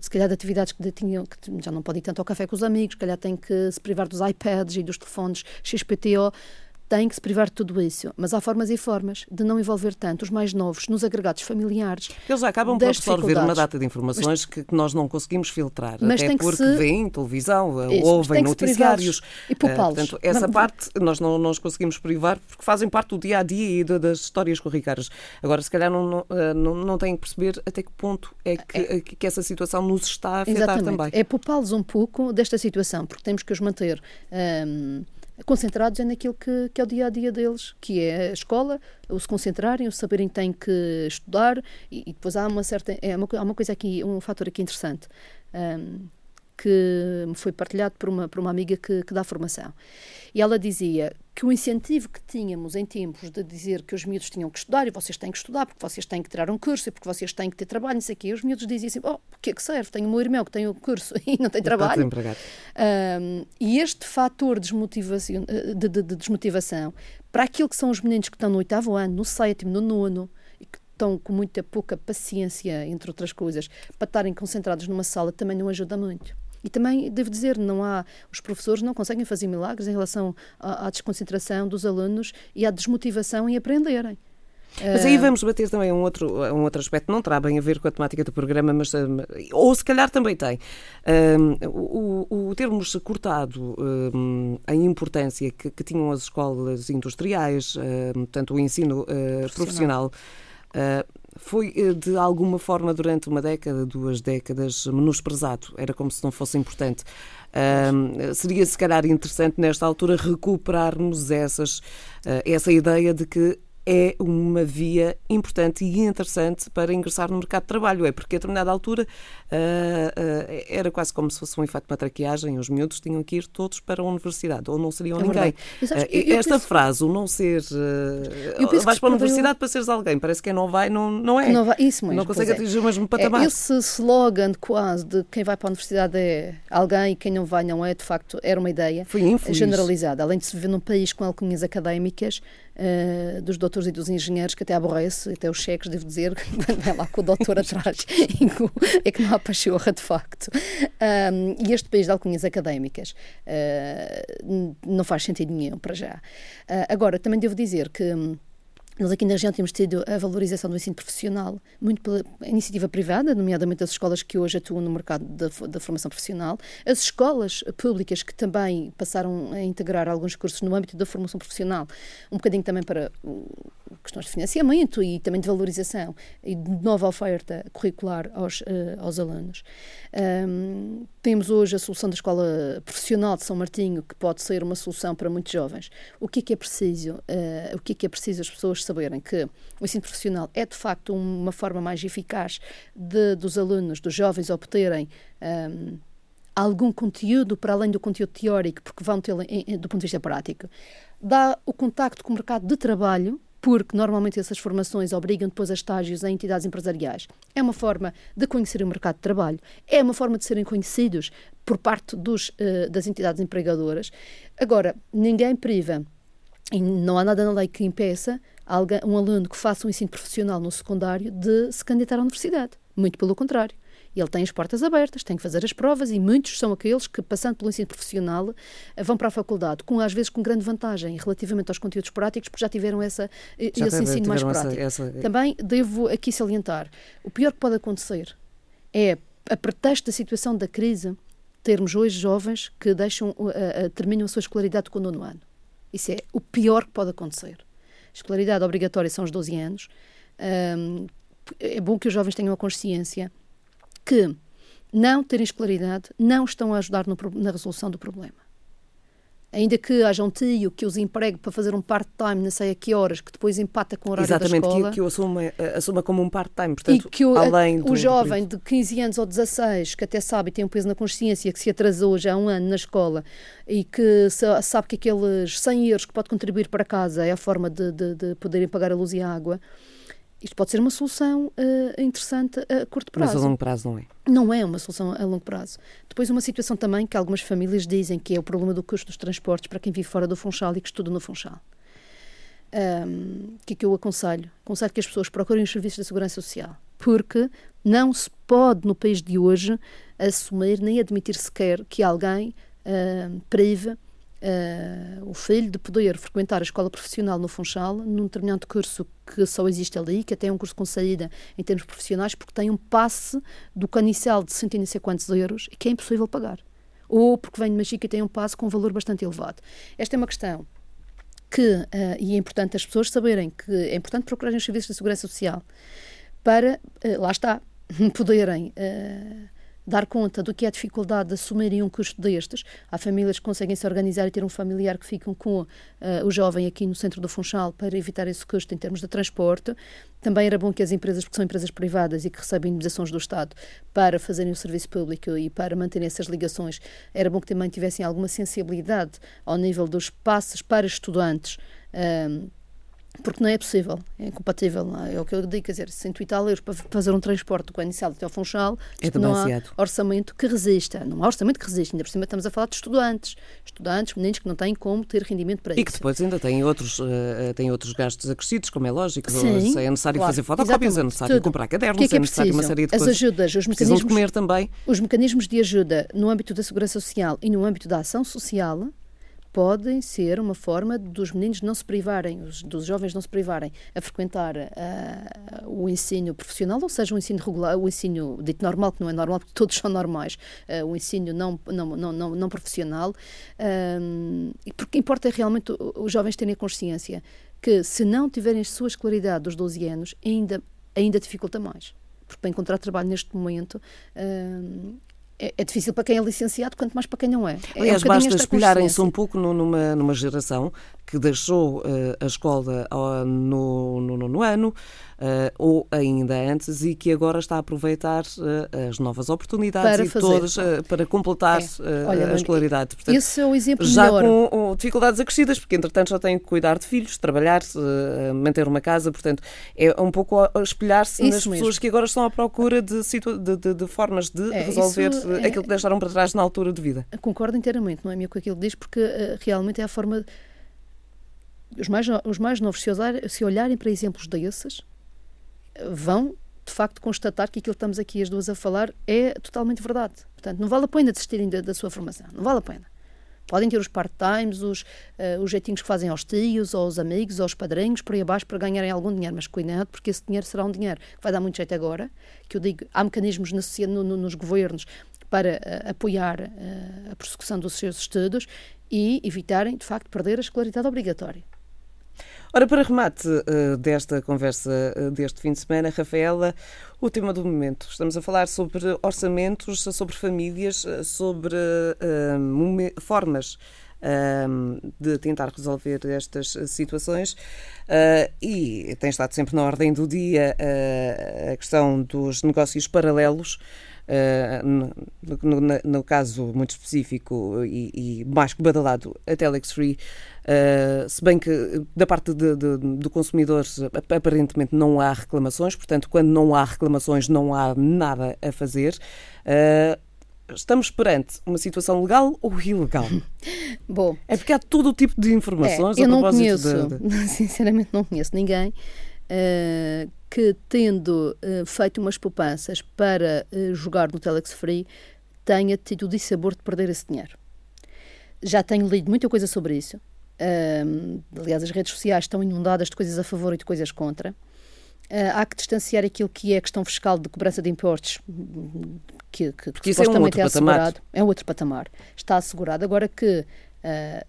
S2: se calhar de atividades que tinham, que já não podem ir tanto ao café com os amigos, se calhar têm que se privar dos iPads e dos telefones XPTO, têm que se privar de tudo isso. Mas há formas e formas de não envolver tanto os mais novos nos agregados familiares.
S1: Eles acabam por absorver uma data de informações mas, que nós não conseguimos filtrar, mas até porque se... veem televisão, isso, ouvem noticiários.
S2: E poupá-los.
S1: Uh, portanto, essa não, parte nós não nos conseguimos privar porque fazem parte do dia a dia e das histórias corriqueiras. Agora, se calhar, não, eh, não, não têm que perceber até que ponto é que, é. que essa situação nos está a afetar
S2: Exatamente.
S1: também.
S2: É poupá-los um pouco desta situação, porque temos que os manter. Um, concentrados é naquilo que, que, é o dia a dia deles, que é a escola, o se concentrarem, o saberem que têm que estudar, e, e depois há uma certa. É uma, há uma coisa aqui, um fator aqui interessante. Um, que me foi partilhado por uma, por uma amiga que, que dá formação. E ela dizia que o incentivo que tínhamos em tempos de dizer que os miúdos tinham que estudar e vocês têm que estudar porque vocês têm que tirar um curso e porque vocês têm que ter trabalho, não sei o quê, os miúdos diziam assim, oh, o que é que serve? Tenho o meu irmão que tem o um curso *laughs* e não tem trabalho. Um, e este fator de desmotivação, de, de, de desmotivação para aquilo que são os meninos que estão no oitavo ano, no sétimo, no nono, e que estão com muita pouca paciência, entre outras coisas, para estarem concentrados numa sala, também não ajuda muito. E também, devo dizer, não há, os professores não conseguem fazer milagres em relação à, à desconcentração dos alunos e à desmotivação em aprenderem.
S1: Mas aí ah, vamos bater também um outro, um outro aspecto, não terá bem a ver com a temática do programa, mas ou se calhar também tem. Um, o, o termos cortado um, a importância que, que, tinham as escolas industriais, um, tanto o ensino uh, profissional, profissional uh, foi eh, de alguma forma durante uma década, duas décadas, menosprezado. Era como se não fosse importante. Um, seria se calhar interessante nesta altura recuperarmos essas, uh, essa ideia de que é uma via importante e interessante para ingressar no mercado de trabalho. É porque a determinada altura uh, uh, era quase como se fosse um efeito de matraqueagem, os miúdos tinham que ir todos para a universidade, ou não seriam é ninguém. Uh, eu, esta penso... frase, o não ser. vais para a universidade eu... para seres alguém, parece que quem não vai não, não é.
S2: Não, vai, isso mesmo,
S1: não consegue
S2: é.
S1: atingir o mesmo patamar.
S2: É, esse slogan quase de quem vai para a universidade é alguém e quem não vai não é, de facto, era uma ideia generalizada. Além de se viver num país com alcunhas académicas, uh, dos doutores e dos engenheiros, que até aborrece, até os cheques, devo dizer, *laughs* vai lá com o doutor *laughs* atrás, é que não há pachorra, de facto. Um, e este país de alcunhas académicas uh, não faz sentido nenhum para já. Uh, agora, também devo dizer que nós aqui na região temos tido a valorização do ensino profissional, muito pela iniciativa privada, nomeadamente as escolas que hoje atuam no mercado da, da, formação profissional, as escolas públicas que também passaram a integrar alguns cursos no âmbito da formação profissional, um bocadinho também para questões de financiamento e também de valorização e de nova oferta curricular aos, uh, aos alunos. Um, temos hoje a solução da Escola Profissional de São Martinho, que pode ser uma solução para muitos jovens. O que é que é preciso? Uh, o que é que é preciso as pessoas saberem? Que o ensino profissional é, de facto, uma forma mais eficaz de, dos alunos, dos jovens, obterem um, algum conteúdo para além do conteúdo teórico, porque vão tê-lo do ponto de vista prático. Dá o contacto com o mercado de trabalho, porque normalmente essas formações obrigam depois a estágios em entidades empresariais. É uma forma de conhecer o mercado de trabalho, é uma forma de serem conhecidos por parte dos, uh, das entidades empregadoras. Agora, ninguém priva, e não há nada na lei que impeça, um aluno que faça um ensino profissional no secundário de se candidatar à universidade. Muito pelo contrário. Ele tem as portas abertas, tem que fazer as provas e muitos são aqueles que, passando pelo ensino profissional, eh, vão para a faculdade, com às vezes com grande vantagem relativamente aos conteúdos práticos, porque já tiveram essa, eh, já esse ensino mais prático. Essa, essa... Também devo aqui salientar, o pior que pode acontecer é, a pretexto da situação da crise, termos hoje jovens que deixam, uh, uh, terminam a sua escolaridade com o nono ano. Isso é o pior que pode acontecer. Escolaridade obrigatória são os 12 anos. Um, é bom que os jovens tenham a consciência que não terem escolaridade não estão a ajudar no, na resolução do problema. Ainda que haja um tio que os empregue para fazer um part-time, não sei a que horas, que depois empata com o horário
S1: Exatamente,
S2: da escola.
S1: Exatamente, que, que o assuma, eh, assuma como um part-time, portanto,
S2: e que o,
S1: além
S2: do, o jovem do de 15 anos ou 16, que até sabe e tem um peso na consciência, que se atrasou já há um ano na escola e que sabe que aqueles 100 euros que pode contribuir para casa é a forma de, de, de poderem pagar a luz e a água, isto pode ser uma solução uh, interessante a curto prazo.
S1: Mas a longo prazo não é?
S2: Não é uma solução a longo prazo. Depois, uma situação também que algumas famílias dizem que é o problema do custo dos transportes para quem vive fora do Funchal e que estuda no Funchal. Um, o que é que eu aconselho? Aconselho que as pessoas procurem os serviços da Segurança Social, porque não se pode, no país de hoje, assumir nem admitir sequer que alguém uh, prive uh, o filho de poder frequentar a escola profissional no Funchal, num determinado curso que só existe ali, que até é um curso com saída em termos profissionais, porque tem um passe do canicel de cento e não sei quantos euros e que é impossível pagar. Ou porque vem de Machica e tem um passe com um valor bastante elevado. Esta é uma questão que, uh, e é importante as pessoas saberem que é importante procurarem os serviços de segurança social para, uh, lá está, *laughs* poderem uh, dar conta do que é a dificuldade de assumirem um custo destes. Há famílias que conseguem se organizar e ter um familiar que ficam com uh, o jovem aqui no centro do Funchal para evitar esse custo em termos de transporte. Também era bom que as empresas, porque são empresas privadas e que recebem indemnizações do Estado para fazerem o serviço público e para manterem essas ligações, era bom que também tivessem alguma sensibilidade ao nível dos passos para estudantes. Ah, porque não é possível, é incompatível. Não é? é o que eu digo, quer dizer, 100 e tal euros para fazer um transporte do inicial até ao Funchal,
S1: é
S2: não há orçamento que resista. Não há orçamento que resista. Ainda por cima estamos a falar de estudantes. Estudantes, meninos que não têm como ter rendimento para
S1: e isso.
S2: E
S1: que depois ainda têm outros, uh, têm outros gastos acrescidos, como é lógico. Sim, é necessário claro, fazer fotocópias, é necessário tudo. comprar cadernos, que é, que é, é necessário uma série de
S2: As
S1: coisas.
S2: ajudas, os mecanismos,
S1: comer também.
S2: Os mecanismos de ajuda no âmbito da segurança social e no âmbito da ação social podem ser uma forma dos meninos não se privarem, os, dos jovens não se privarem a frequentar uh, o ensino profissional, ou seja, o ensino regular, o ensino dito normal, que não é normal, porque todos são normais, uh, o ensino não, não, não, não, não profissional, um, porque importa realmente os jovens terem a consciência que se não tiverem a sua escolaridade dos 12 anos, ainda, ainda dificulta mais. Porque para encontrar trabalho neste momento é, é, difícil para quem é licenciado, quanto mais para quem não é.
S1: é Aliás,
S2: um
S1: basta espelharem-se um pouco numa, numa geração que deixou a escola no, no, no ano, uh, ou ainda antes, e que agora está a aproveitar uh, as novas oportunidades para e fazer. todas para completar é. Olha, a escolaridade.
S2: Portanto, esse é o exemplo
S1: já
S2: melhor.
S1: com dificuldades acrescidas, porque entretanto já tem que cuidar de filhos, trabalhar, manter uma casa, portanto é um pouco espelhar-se nas mesmo. pessoas que agora estão à procura de, de, de, de formas de é, resolver é, aquilo que deixaram para trás na altura de vida.
S2: Concordo inteiramente, não é meu com aquilo que diz, porque realmente é a forma os mais, os mais novos, se, se olharem para exemplos desses, vão de facto constatar que aquilo que estamos aqui as duas a falar é totalmente verdade. Portanto, não vale a pena desistirem da, da sua formação, não vale a pena. Podem ter os part-times, os, uh, os jeitinhos que fazem aos tios, aos amigos, aos padrinhos, por aí abaixo para ganharem algum dinheiro, mas cuidado, porque esse dinheiro será um dinheiro que vai dar muito jeito agora, que eu digo, há mecanismos no, no, nos governos para uh, apoiar uh, a prossecução dos seus estudos e evitarem, de facto, perder a escolaridade obrigatória.
S1: Ora, para remate uh, desta conversa uh, deste fim de semana, Rafaela, o tema do momento. Estamos a falar sobre orçamentos, sobre famílias, eh, sobre uh, formas de tentar resolver estas situações e tem estado sempre na ordem do dia a questão dos negócios paralelos. No, no, no, caso muito específico e, e mais que badalado, a Telex Free, uh, se bem que da parte de, de, do consumidor aparentemente não há reclamações, portanto, quando não há reclamações, não há nada a fazer. Uh, estamos perante uma situação legal ou ilegal? *laughs*
S2: Bom,
S1: é porque há todo o tipo de informações.
S2: É, eu não conheço, de... *laughs* sinceramente, não conheço ninguém uh, que, tendo uh, feito umas poupanças para uh, jogar no Telex Free, tenha tido o dissabor de perder esse dinheiro. Já tenho lido muita coisa sobre isso. aliás, as redes sociais estão inundadas de coisas a favor e de coisas contra. há que distanciar aquilo que é a questão fiscal de cobrança de impostos, que, que, que supostamente é, um é assegurado. Patamar. É um outro patamar. Está assegurado. Agora que uh,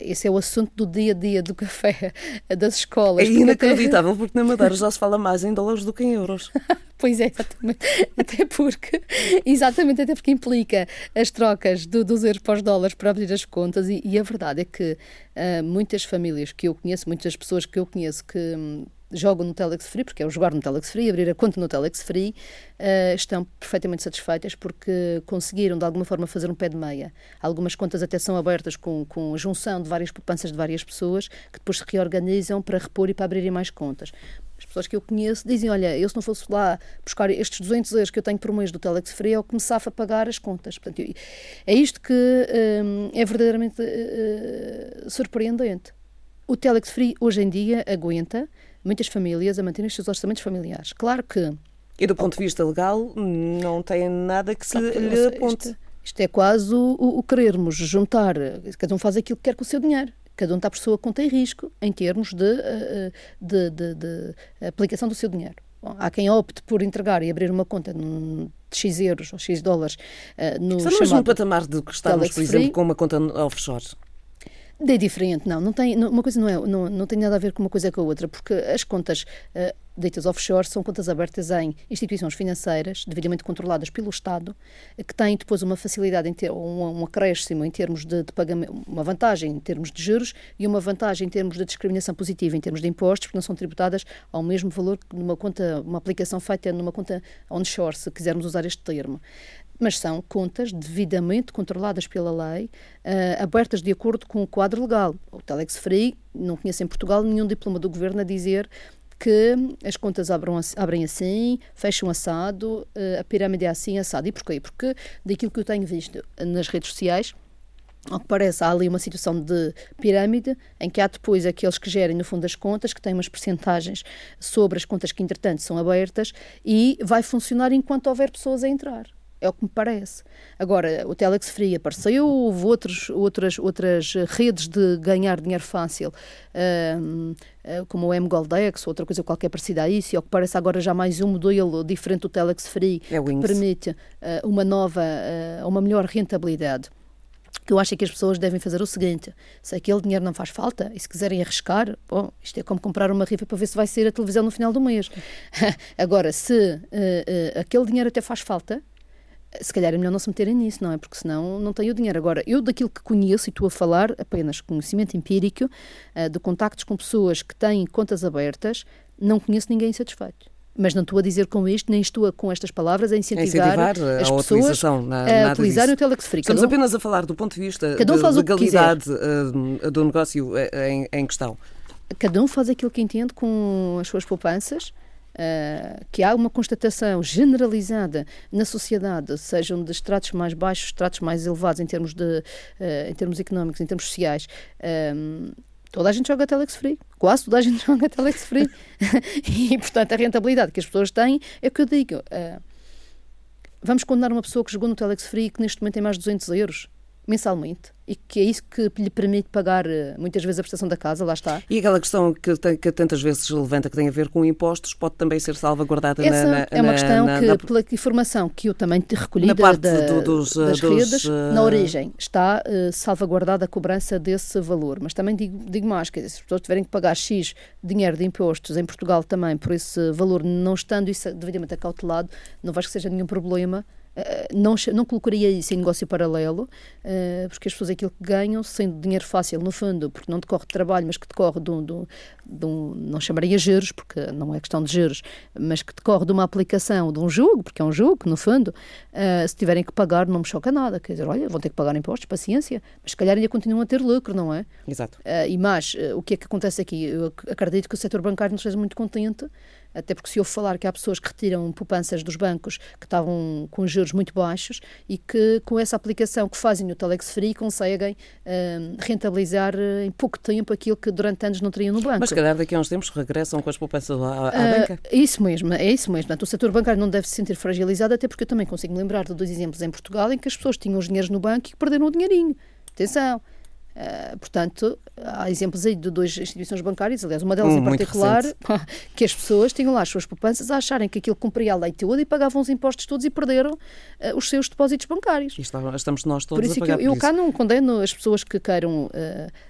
S2: esse é o assunto do dia a dia do café *laughs* das escolas.
S1: É inacreditável, porque na Madeira *laughs* já se fala mais em dólares do que em euros. *laughs*
S2: pois é, exatamente. Até porque, exatamente, até porque implica as trocas do, dos euros para os dólares para abrir as contas, e, e a verdade é que uh, muitas famílias que eu conheço, muitas pessoas que eu conheço que. Jogam no Telex Free, porque é o jogar no Telex Free, abrir a conta no Telex Free, uh, estão perfeitamente satisfeitas porque conseguiram de alguma forma fazer um pé de meia. Algumas contas até são abertas com, com junção de várias poupanças de várias pessoas que depois se reorganizam para repor e para abrirem mais contas. As pessoas que eu conheço dizem: Olha, eu se não fosse lá buscar estes 200 euros que eu tenho por mês do Telex Free, eu começava a pagar as contas. Portanto, é isto que um, é verdadeiramente uh, surpreendente. O Telex Free hoje em dia aguenta muitas famílias a manterem os seus orçamentos familiares. Claro que.
S1: E do ponto de vista legal, não tem nada que se lhe aponte.
S2: Isto, isto, é quase o, o, querermos juntar, cada um faz aquilo que quer com o seu dinheiro. Cada um está por sua conta em risco em termos de, eh, de, de, de aplicação do seu dinheiro. Bom, há quem opte por entregar e abrir uma conta de X euros ou X dólares uh, no
S1: Estamos no patamar de que estamos, por exemplo, com uma conta offshore.
S2: É diferente, não. não tem, uma coisa não, é, não, não tem nada a ver com uma coisa com a outra, porque as contas uh, ditas offshore são contas abertas em instituições financeiras, devidamente controladas pelo Estado, que têm depois uma facilidade, em ter, um, um acréscimo em termos de, de, pagamento, uma vantagem em termos de juros e uma vantagem em termos de discriminação positiva, em termos de impostos, porque não são tributadas ao mesmo valor que numa conta, uma aplicação feita numa conta onshore, se quisermos usar este termo mas são contas devidamente controladas pela lei, uh, abertas de acordo com o quadro legal. O Telex Free não conhece em Portugal nenhum diploma do governo a dizer que as contas abram, abrem assim, fecham assado, uh, a pirâmide é assim, assado. E porquê? Porque daquilo que eu tenho visto nas redes sociais, ao que parece, há ali uma situação de pirâmide, em que há depois aqueles que gerem, no fundo, as contas, que têm umas percentagens sobre as contas que, entretanto, são abertas, e vai funcionar enquanto houver pessoas a entrar. É o que me parece. Agora, o Telex Free apareceu, houve outros, outras, outras redes de ganhar dinheiro fácil, uh, uh, como o MGoldex, outra coisa qualquer parecida a isso, e ao que parece agora já mais um modelo diferente do Telex Free,
S1: é
S2: que permite uh, uma nova, uma melhor rentabilidade que eu acho é que as pessoas devem fazer o seguinte: se aquele dinheiro não faz falta e se quiserem arriscar, bom, isto é como comprar uma rifa para ver se vai ser a televisão no final do mês. *laughs* Agora, se uh, uh, aquele dinheiro até faz falta, se calhar é melhor não se meterem nisso, não é? Porque senão não tem o dinheiro. Agora, eu daquilo que conheço e estou a falar apenas conhecimento empírico, uh, de contactos com pessoas que têm contas abertas, não conheço ninguém insatisfeito. Mas não estou a dizer com isto, nem estou a, com estas palavras a incentivar, a incentivar as pessoas na, a utilizarem o Telex Free.
S1: Estamos apenas a falar do ponto de vista da um legalidade uh, do negócio em, em questão.
S2: Cada um faz aquilo que entende com as suas poupanças Uh, que há uma constatação generalizada na sociedade, sejam de estratos mais baixos, estratos mais elevados em termos, de, uh, em termos económicos, em termos sociais, toda a gente joga Telex Free. Quase toda a gente *laughs* joga Telex Free. *laughs* e, portanto, a rentabilidade que as pessoas têm é o que eu digo. Uh, vamos condenar uma pessoa que jogou no Telex Free que neste momento tem mais de 200 euros mensalmente e que é isso que lhe permite pagar eh, muitas vezes a prestação da casa, lá está.
S1: E aquela questão que, que tantas vezes se levanta que tem a ver com impostos pode também ser salvaguardada
S2: Essa
S1: na, na,
S2: é uma questão na, que, na, pela informação que eu também recolhi da, da, do, dos, das dos, redes, uh... na origem está uh, salvaguardada a cobrança desse valor. Mas também digo, digo mais, que se as pessoas tiverem que pagar X dinheiro de impostos em Portugal também por esse valor, não estando isso devidamente acautelado, não vais que seja nenhum problema eh, não, não colocaria isso em negócio paralelo, uh, porque as pessoas aquilo que ganham, sendo dinheiro fácil, no fundo, porque não decorre de trabalho, mas que decorre de um, de um, de um não chamaria juros, porque não é questão de juros, mas que decorre de uma aplicação de um jogo, porque é um jogo, no fundo, uh, se tiverem que pagar, não me choca nada. Quer dizer, olha, vão ter que pagar impostos, paciência, mas se calhar ainda continuam a ter lucro, não é?
S1: Exato.
S2: E mais, o que é que acontece aqui? Eu acredito que o setor bancário não esteja muito contente até porque se eu falar que há pessoas que retiram poupanças dos bancos que estavam com juros muito baixos e que com essa aplicação que fazem no Telex Free conseguem uh, rentabilizar uh, em pouco tempo aquilo que durante anos não teriam no banco.
S1: Mas se calhar daqui a uns tempos regressam com as poupanças à, à uh, banca?
S2: Isso mesmo, é isso mesmo. Portanto, o setor bancário não deve se sentir fragilizado, até porque eu também consigo me lembrar de dois exemplos em Portugal em que as pessoas tinham os dinheiros no banco e perderam o dinheirinho. Atenção, Uh, portanto, há exemplos aí de duas instituições bancárias, aliás, uma delas hum, em particular, *laughs* que as pessoas tinham lá as suas poupanças a acharem que aquilo cumpria a lei toda e pagavam os impostos todos e perderam uh, os seus depósitos bancários.
S1: E estamos nós todos
S2: por isso
S1: a pagar
S2: que eu, eu cá não condeno as pessoas que queiram uh,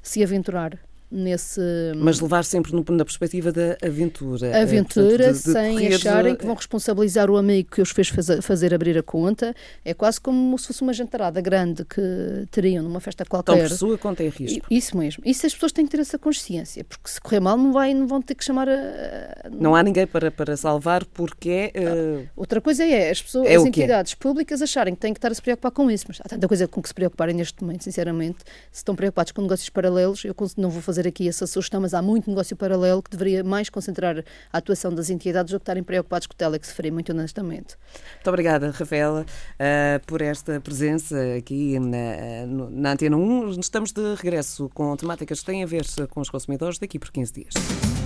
S2: se aventurar nesse.
S1: Mas levar sempre no, na perspectiva da aventura.
S2: Eh, aventura, portanto, de, de sem acharem que vão responsabilizar o amigo que os fez fazer, abrir a conta. É quase como se fosse uma jantarada grande que teriam numa festa qualquer.
S1: Então, por sua conta é risco.
S2: Isso mesmo. Isso as pessoas têm que ter essa consciência, porque se correr mal não, vai, não vão ter que chamar a.
S1: Não há ninguém para, para salvar, porque é. Uh...
S2: Outra coisa é as pessoas, é as é. entidades é. públicas acharem que têm que estar a se preocupar com isso, mas há tanta coisa com que se preocuparem neste momento, sinceramente. Se estão preocupados com negócios paralelos, eu não vou fazer fazer aqui essa sugestão, mas há muito negócio paralelo que deveria mais concentrar a atuação das entidades do que estarem preocupados com o Telex Free, muito honestamente.
S1: Muito obrigada, Rafaela, uh, por esta presença aqui na, na Antena 1. Estamos de regresso com temáticas que têm a ver com os consumidores daqui por 15 dias.